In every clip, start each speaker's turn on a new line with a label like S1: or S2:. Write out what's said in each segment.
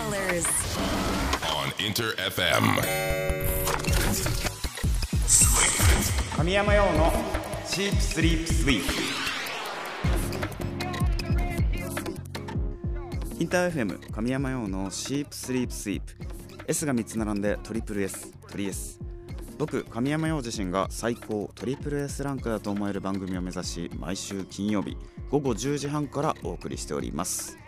S1: colors.
S2: on Inter FM.
S3: 神山用のシープスリープスイープインター FM 神山用のシープスリープスイープ S が3つ並んでトリプル S トリ S 僕神山陽自身が最高トリプル S ランクだと思える番組を目指し毎週金曜日午後10時半からお送りしております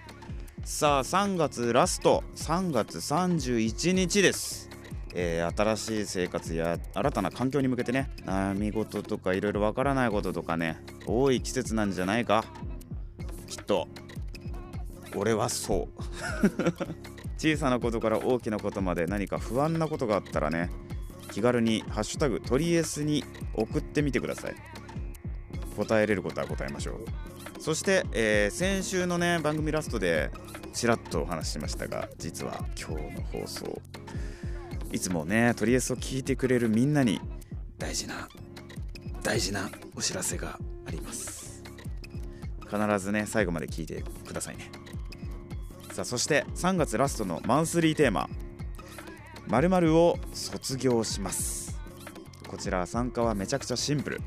S3: さあ3月ラスト。3月31日です。えー新しい生活や新たな環境に向けてね悩み事とかいろいろわからないこととかね多い季節なんじゃないか。きっと。俺はそう。小さなことから大きなことまで何か不安なことがあったらね気軽に「ハッシュタグトリエス」に送ってみてください。答えれることは答えましょう。そして、えー先週のね番組ラストでちらっとお話ししましたが実は今日の放送いつもねトリエスを聞いてくれるみんなに大事な大事なお知らせがあります。必ずね最後まで聞いてくださいね。さあそして3月ラストのマンスリーテーマ「〇〇を卒業します」こちら参加はめちゃくちゃシンプル。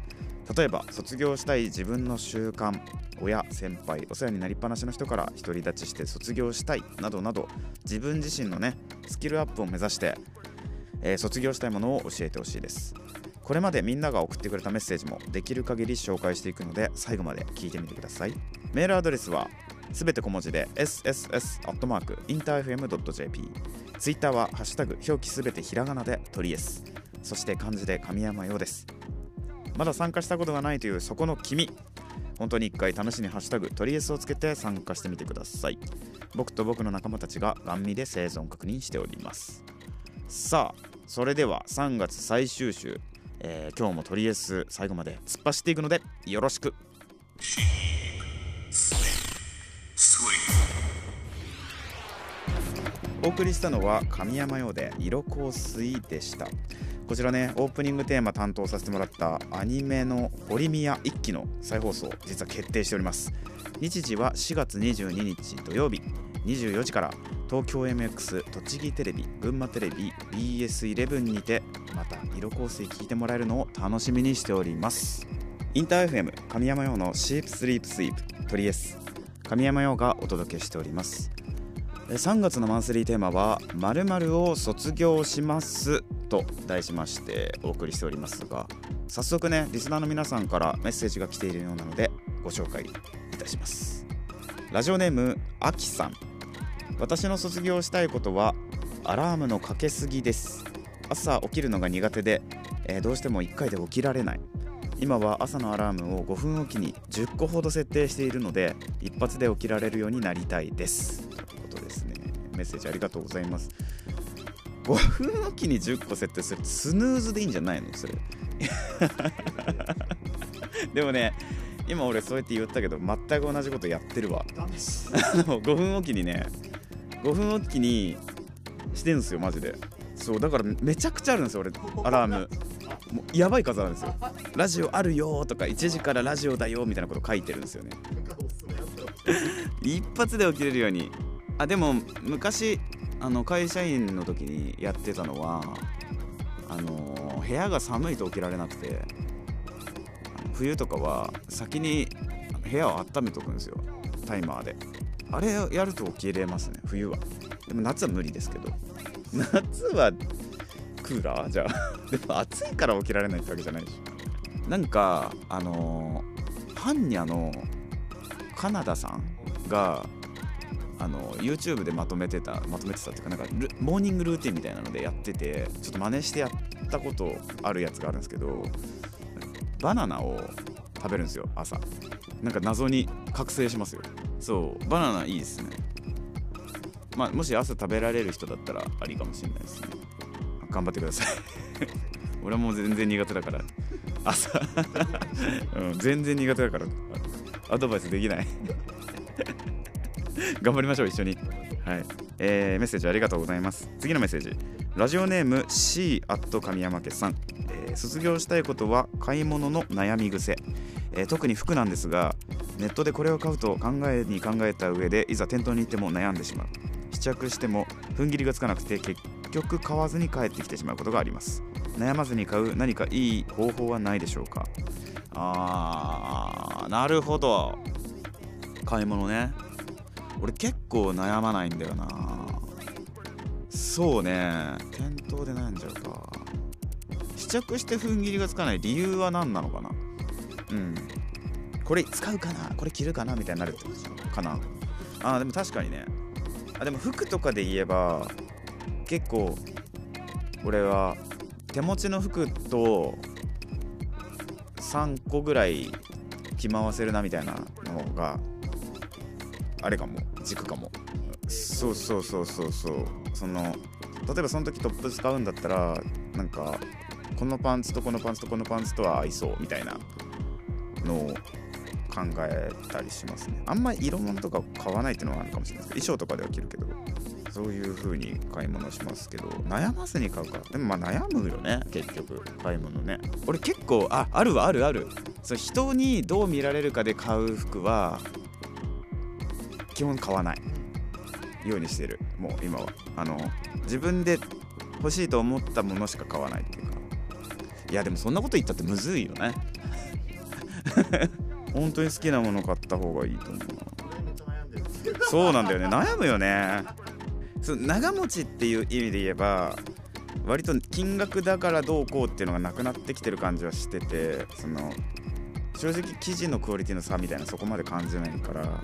S3: 例えば卒業したい自分の習慣親先輩お世話になりっぱなしの人から独り立ちして卒業したいなどなど自分自身のねスキルアップを目指して、えー卒業したいものを教えてほしいです。これまでみんなが送ってくれたメッセージもできる限り紹介していくので最後まで聞いてみてください。メールアドレスはすべて小文字で sss.interfm.jp ツイッターはハッシュタグ表記すべてひらがなでトリエス。そして漢字で神山用です。まだ参加したことがないというそこの君。本当に一回試しにハッシュタグトリエスをつけて参加してみてください。僕と僕の仲間たちがガン見で生存確認しております。さあそれでは3月最終週、えー今日もトリエス最後まで突っ走っていくのでよろしく。お送りしたのは神山用で色香水でした。こちらねオープニングテーマ担当させてもらったアニメの「オリミア1期」の再放送実は決定しております。日時は4月22日土曜日24時から東京 MX 栃木テレビ群馬テレビ BS11 にてまた色香水聞いてもらえるのを楽しみにしております。インター FM 神山用のシープスリープスイープトリエス。神山用がお届けしております。3月のマンスリーテーマは「まるを卒業します」と題しましてお送りしておりますが早速ねリスナーの皆さんからメッセージが来ているようなのでご紹介いたします。ラジオネームあきさん。私の卒業したいことはアラームのかけすぎです。朝起きるのが苦手で、えーどうしても1回で起きられない。今は朝のアラームを5分おきに10個ほど設定しているので一発で起きられるようになりたいです。メッセージありがとうございます。5分おきに10個設定するスヌーズでいいんじゃないの？それ。でもね今俺そうやって言ったけど全く同じことやってるわ。5分おきにね5分おきにしてんすよマジで。そうだからめちゃくちゃあるんですよ俺アラーム。もうやばい数あるんですよ。ラジオあるよとか1時からラジオだよみたいなこと書いてるんですよね。一発で起きれるように。あでも昔あの会社員の時にやってたのはあの部屋が寒いと起きられなくて冬とかは先に部屋を温めとくんですよ。タイマーで。あれやると起きれますね冬は。でも夏は無理ですけど。夏はクーラー？じゃあ。でも暑いから起きられないってわけじゃないし。なんかあのハンニャのカナダさんがあの YouTube でまとめてたまとめてたっていうかなんかモーニングルーティンみたいなのでやっててちょっと真似してやったことあるやつがあるんですけどバナナを食べるんですよ朝。なんか謎に覚醒しますよ。そうバナナいいですね。まあもし朝食べられる人だったらありかもしれないですね。頑張ってください。俺はもう全然苦手だから。朝、うん、全然苦手だから。アドバイスできない。頑張りましょう一緒に。はい、えーメッセージありがとうございます。次のメッセージ。ラジオネーム C アット神山家さん、えー卒業したいことは買い物の悩み癖、えー特に服なんですがネットでこれを買うと考えに考えた上でいざ店頭に行っても悩んでしまう。試着しても踏ん切りがつかなくて結局買わずに帰ってきてしまうことがあります。悩まずに買う何かいい方法はないでしょうか？あーなるほど。買い物ね。俺結構悩まないんだよな。そうね。店頭で悩んじゃうか。試着して踏ん切りがつかない理由は何なのかな。うん。これ使うかな？これ着るかな？みたいになるってことかな。あでも確かにね。あでも服とかで言えば結構俺は手持ちの服と3個ぐらい着回せるなみたいなのがあれかも。軸かも。そうそうそうそうそう。その例えばその時トップス買うんだったらなんかこのパンツとこのパンツとこのパンツとは合いそうみたいなのを考えたりしますね。あんまり色物とか買わないっていうのはあるかもしれないですけど衣装とかでは着るけどそういう風に買い物しますけど悩まずに買うか。でもまあ悩むよね結局買い物ね。俺結構ああるわあるある。そう人にどう見られるかで買う服は基本買わないようにしてる。もう今は。あの自分で欲しいと思ったものしか買わないっていうか。いやでもそんなこと言ったってむずいよね。本当に好きなもの買った方がいいと思うそうなんだよね。悩むよね。そ長持ちっていう意味で言えば割と金額だからどうこうっていうのがなくなってきてる感じはしててその正直生地のクオリティの差みたいなそこまで感じないから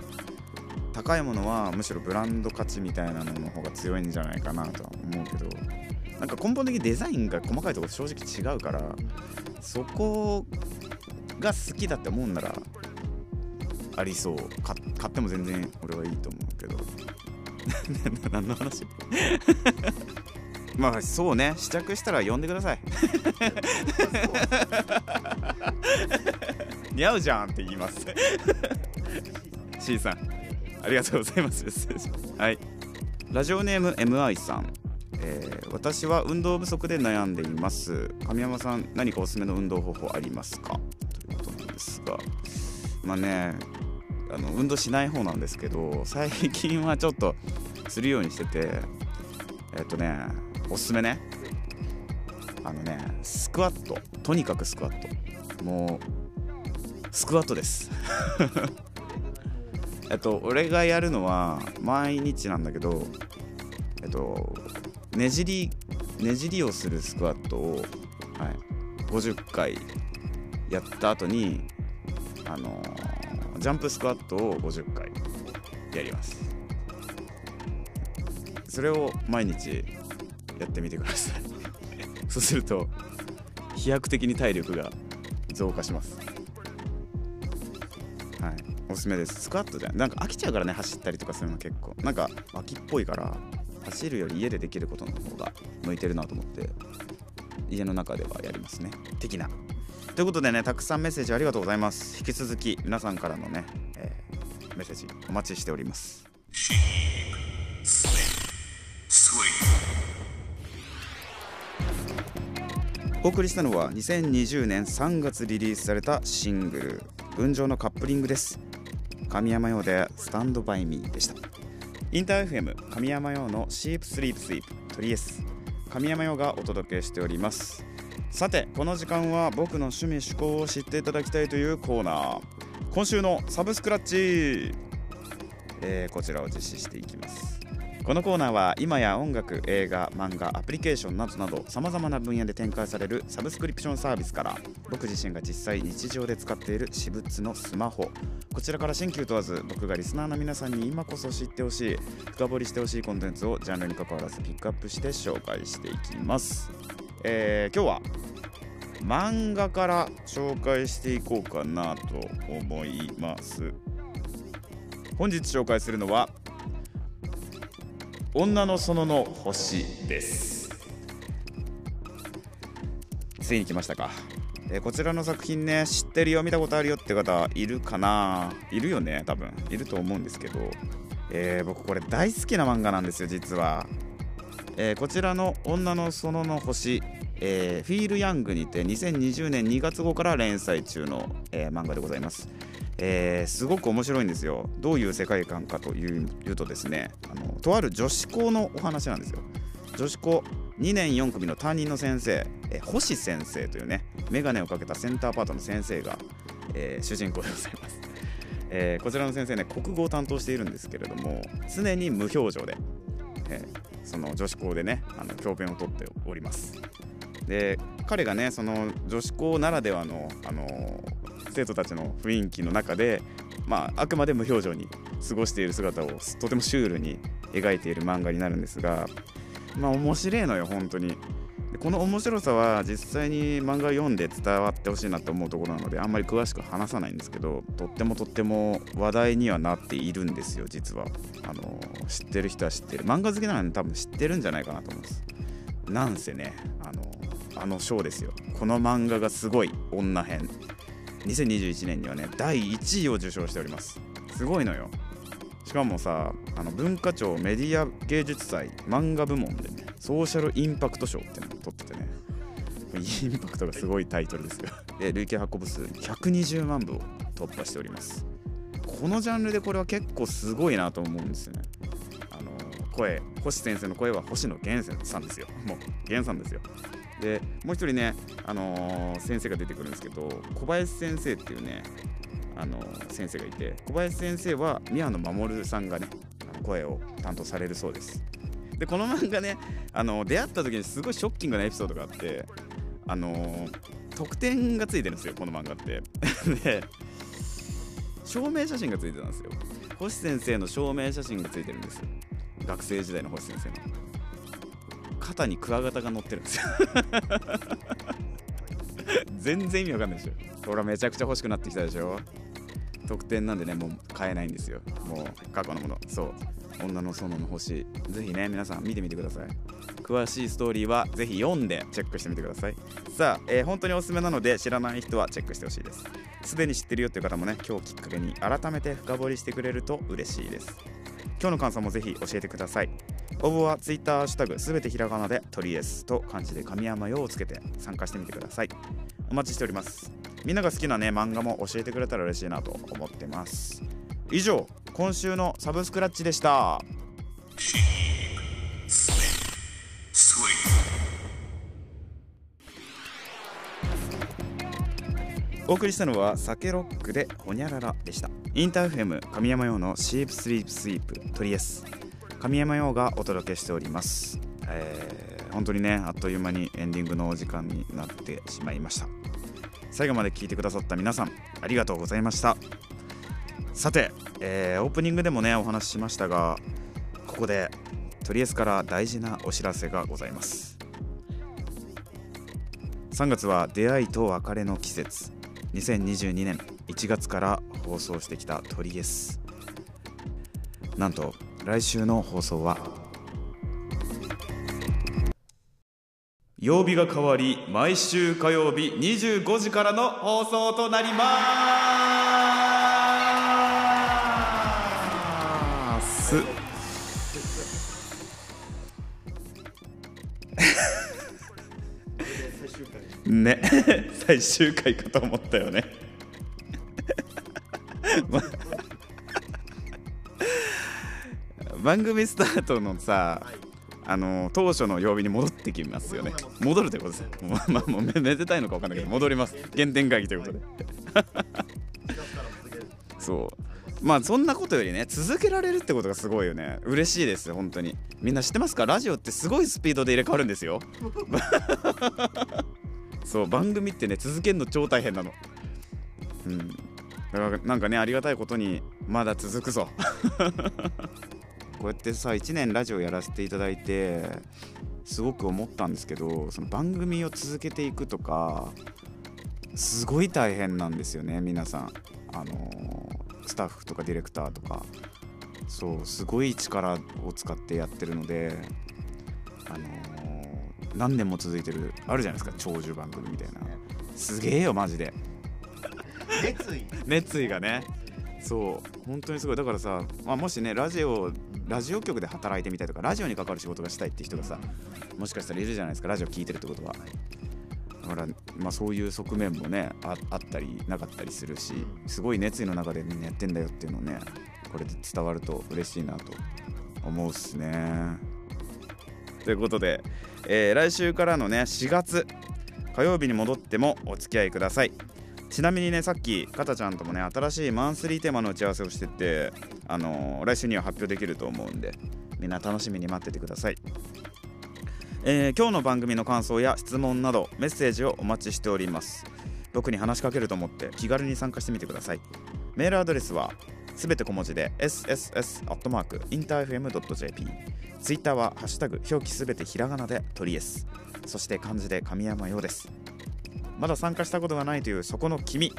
S3: 高いものはむしろブランド価値みたいなのの方が強いんじゃないかなとは思うけどなんか根本的にデザインが細かいところ正直違うからそこが好きだって思うんならありそう。買買っても全然俺はいいと思うけど。何の話？まあそうね。試着したら呼んでください。似合うじゃんって言います。C さんありがとうございます。はい。ラジオネーム MI さん。えー私は運動不足で悩んでいます。神山さん何かおすすめの運動方法ありますか？ということなんですが。まあねあの運動しない方なんですけど最近はちょっとするようにしててえっとねおすすめね。あのねスクワット。とにかくスクワット。もうスクワットです。えっと俺がやるのは毎日なんだけどえっとねじりねじりをするスクワットを、はい、50回やった後にあのージャンプスクワットを50回やります。それを毎日やってみてください。そうすると飛躍的に体力が増加します。おすすめです。スクワットじゃん。なんか飽きちゃうからね走ったりとかするの結構。なんか秋っぽいから走るより家でできることの方が向いてるなと思って家の中ではやりますね。的な。ということでねたくさんメッセージありがとうございます。引き続き皆さんからのね、えーメッセージお待ちしております。お送りしたのは2020年3月リリースされたシングル「群青のカップリング」です。神山用で「スタンドバイミー」でした。インター FM 神山用のシープスリープスイープトリエス。神山用がお届けしております。さてこの時間は僕の趣味趣向を知っていただきたいというコーナー。今週のサブスクラッチ、えーこちらを実施していきます。このコーナーは今や音楽映画漫画アプリケーションなどなどさまざまな分野で展開されるサブスクリプションサービスから僕自身が実際日常で使っている私物のスマホ。こちらから新旧問わず僕がリスナーの皆さんに今こそ知ってほしい深掘りしてほしいコンテンツをジャンルに関わらずピックアップして紹介していきます、えー今日は漫画から紹介していこうかなと思います。本日紹介するのは女の園の星です。ついに来ましたか、えーこちらの作品ね知ってるよ見たことあるよって方いるかな。いるよね多分。いると思うんですけど、えー僕これ大好きな漫画なんですよ実は、えーこちらの女の園の星えーフィール・ヤングにて2020年2月号から連載中の、えー漫画でございます、えーすごく面白いんですよ。どういう世界観かというとですねあのとある女子校のお話なんですよ。女子校2年4組の担任の先生、えー星先生というね眼鏡をかけたセンターパートの先生が、えー主人公でございます、えこちらの先生ね国語を担当しているんですけれども常に無表情で、えその女子校でねあの教鞭をとっております。で彼がねその女子校ならではの、あの生徒たちの雰囲気の中で、まあ、あくまで無表情に過ごしている姿をとてもシュールに描いている漫画になるんですがまあ面白いのよ本当に。この面白さは実際に漫画を読んで伝わってほしいなと思うところなのであんまり詳しく話さないんですけどとってもとっても話題にはなっているんですよ実は。あの知ってる人は知ってる。漫画好きなので多分知ってるんじゃないかなと思います。なんせねあのあの賞ですよ。この漫画がすごい女編。2021年にはね第1位を受賞しております。すごいのよ。しかもさあの文化庁メディア芸術祭漫画部門でねソーシャルインパクト賞ってのを取っててね。インパクトがすごいタイトルですよ。で累計発行部数120万部を突破しております。このジャンルでこれは結構すごいなと思うんですよね。あの声星先生の声は星野源さんですよ。もう源さんですよ。でもう一人ね、あのー先生が出てくるんですけど小林先生っていうね、あのー先生がいて小林先生は宮野守さんがね声を担当されるそうです。でこの漫画ね、あのー出会った時にすごいショッキングなエピソードがあってあのー特典がついてるんですよこの漫画って。で証明写真がついてたんですよ。星先生の証明写真がついてるんです学生時代の星先生の。肩にクワガタが乗ってるんですよ。全然意味わかんないでしょ。ほらめちゃくちゃ欲しくなってきたでしょ。特典なんでねもう買えないんですよ。もう過去のもの。そう。女の園の星。ぜひね皆さん見てみてください。詳しいストーリーはぜひ読んでチェックしてみてください。さあ、えー本当におすすめなので知らない人はチェックしてほしいです。すでに知ってるよっていう方もね今日きっかけに改めて深掘りしてくれると嬉しいです。今日の感想もぜひ教えてください。応募は Twitter ハッシュタグすべてひらがなでトリエスと漢字で神山用をつけて参加してみてくださいお待ちしております。みんなが好きなね漫画も教えてくれたら嬉しいなと思ってます。以上今週のサブスクラッチでした。お送りしたのは酒ロックでホニャララでした。インターフェム神山用のシープスリープスイープトリエス。神山用がお届けしております、えー本当にねあっという間にエンディングのお時間になってしまいました。最後まで聞いてくださった皆さんありがとうございました。さて、えーオープニングでもねお話ししましたがここでトリエスから大事なお知らせがございます。3月は出会いと別れの季節。2022年1月から放送してきたトリエスなんと来週の放送は。曜日が変わり毎週火曜日25時からの放送となります。ね。最終回かと思ったよね。ま 番組スタートのさあの当初の曜日に戻ってきますよね。戻るということですもう,、まあ、もうめめでたいのか分かんないけど戻ります。原点回帰ということで。そう。まあそんなことよりね続けられるってことがすごいよね。嬉しいです本当に。みんな知ってますか？ラジオってすごいスピードで入れ替わるんですよ。そう番組ってね続けるの超大変なの。うん。だからなんかねありがたいことにまだ続くぞこうやってさ1年ラジオやらせていただいてすごく思ったんですけどその番組を続けていくとかすごい大変なんですよね皆さん。あのースタッフとかディレクターとか。そうすごい力を使ってやってるのであのー何年も続いてるあるじゃないですか長寿番組みたいな。すげえよマジで。
S1: 熱意。
S3: 熱意がね。そう本当にすごい。だからさ、まあ、もしねラジオラジオ局で働いてみたいとかラジオに関わる仕事がしたいって人がさもしかしたらいるじゃないですかラジオ聞いてるってことは。だから、まあ、そういう側面もねああったりなかったりするしすごい熱意の中でみんなやってんだよっていうのをねこれで伝わると嬉しいなと思うっすね。ということで、えー来週からのね4月火曜日に戻ってもお付き合いください。ちなみにねさっきかたちゃんともね新しいマンスリーテーマの打ち合わせをしててあの来週には発表できると思うんでみんな楽しみに待っててください。えー今日の番組の感想や質問などメッセージをお待ちしております。僕に話しかけると思って気軽に参加してみてください。メールアドレスはすべて小文字で sss.interfm.jp ツイッターはハッシュタグ表記すべてひらがなで鳥 S そして漢字で神山陽です。まだ参加したことがないというそこの君。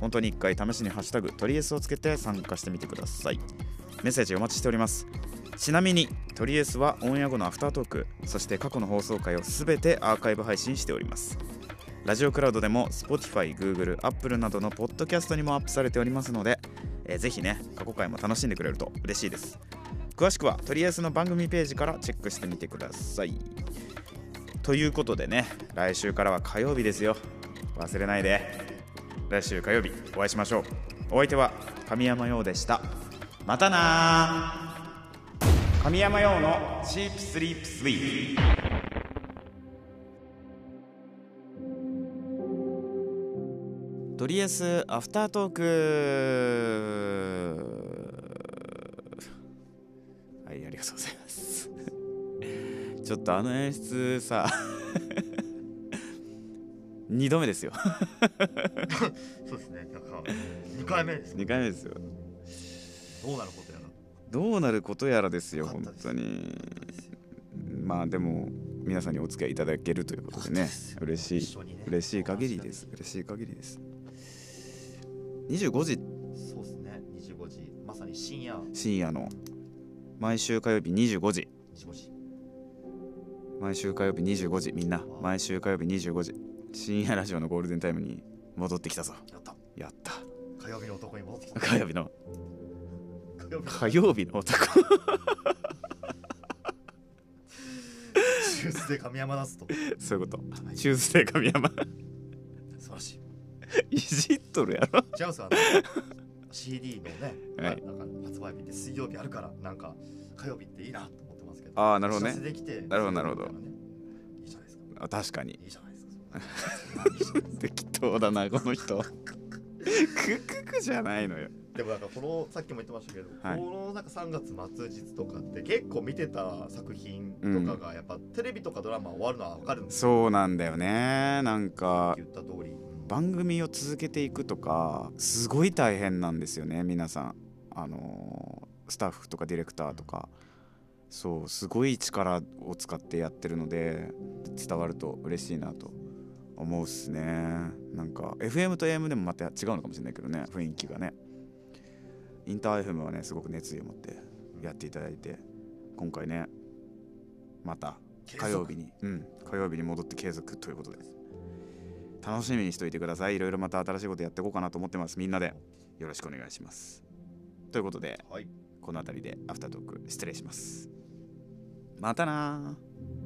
S3: 本当に一回試しにハッシュタグ鳥 S をつけて参加してみてください。メッセージお待ちしております。ちなみにトリエスはオンエア後のアフタートークそして過去の放送回をすべてアーカイブ配信しております。ラジオクラウドでも Spotify、Google、Apple などのポッドキャストにもアップされておりますので、えーぜひね過去回も楽しんでくれると嬉しいです。詳しくはトリエスの番組ページからチェックしてみてください。ということでね来週からは火曜日ですよ。忘れないで。来週火曜日お会いしましょう。お相手は神山陽でした。またな神山陽のチープスリープスイート。とりあえずアフタートーク。はいありがとうございます。ちょっとあの演出さ。2度目ですよ。
S1: そうですね。なんか2回目です
S3: 2回目ですよ。
S1: どうなることやら。
S3: どうなることやらですよ本当に。まあでも皆さんにお付き合いいただけるということでね。嬉しい。
S1: ね。
S3: 嬉しい限りです。嬉しい限りです。25時。
S1: そうですね。25時。まさに深夜。
S3: 深夜の。毎週火曜日25時。
S1: 25時。
S3: 毎週火曜日25時。みんな毎週火曜日25時深夜ラジオのゴールデンタイムに戻ってきたぞ。
S1: やった。
S3: やった。
S1: 火曜日の男に戻ってきた。
S3: 火曜日の。
S1: 火曜日
S3: の男。
S1: ジュースで神山出すと。
S3: そういうこと。チューズデー神山。
S1: 素晴らしい。
S3: いじっとるやろ。
S1: 違うんですよ CD のね、
S3: はい。
S1: なんか発売日って水曜日あるからなんか火曜日っていいなと思ってますけど
S3: あーなるほどね。なるほどなるほど。
S1: いね。いいじゃないですか。
S3: あ確かに。
S1: いいじゃない
S3: 適当だなこの人。クククじゃないのよ。
S1: でもなんかこのさっきも言ってましたけど、
S3: はい。
S1: このなんか3月末日とかって結構見てた作品とかがやっぱテレビとかドラマ終わるのは分かるんですよ、
S3: そうなんだよね。なんか
S1: 言った通り、うん
S3: 番組を続けていくとかすごい大変なんですよね皆さん。あのースタッフとかディレクターとか。そうすごい力を使ってやってるので伝わると嬉しいなと思うっすね。なんか FM と AM でもまた違うのかもしれないけどね雰囲気がね。インター FM はねすごく熱意を持ってやっていただいて今回ねまた火曜日にうん火曜日に戻って継続ということで。楽しみにしておいてください。いろいろまた新しいことやっていこうかなと思ってます。みんなで。よろしくお願いします。ということで
S1: はい。
S3: この辺りでアフタートーク失礼します。またなー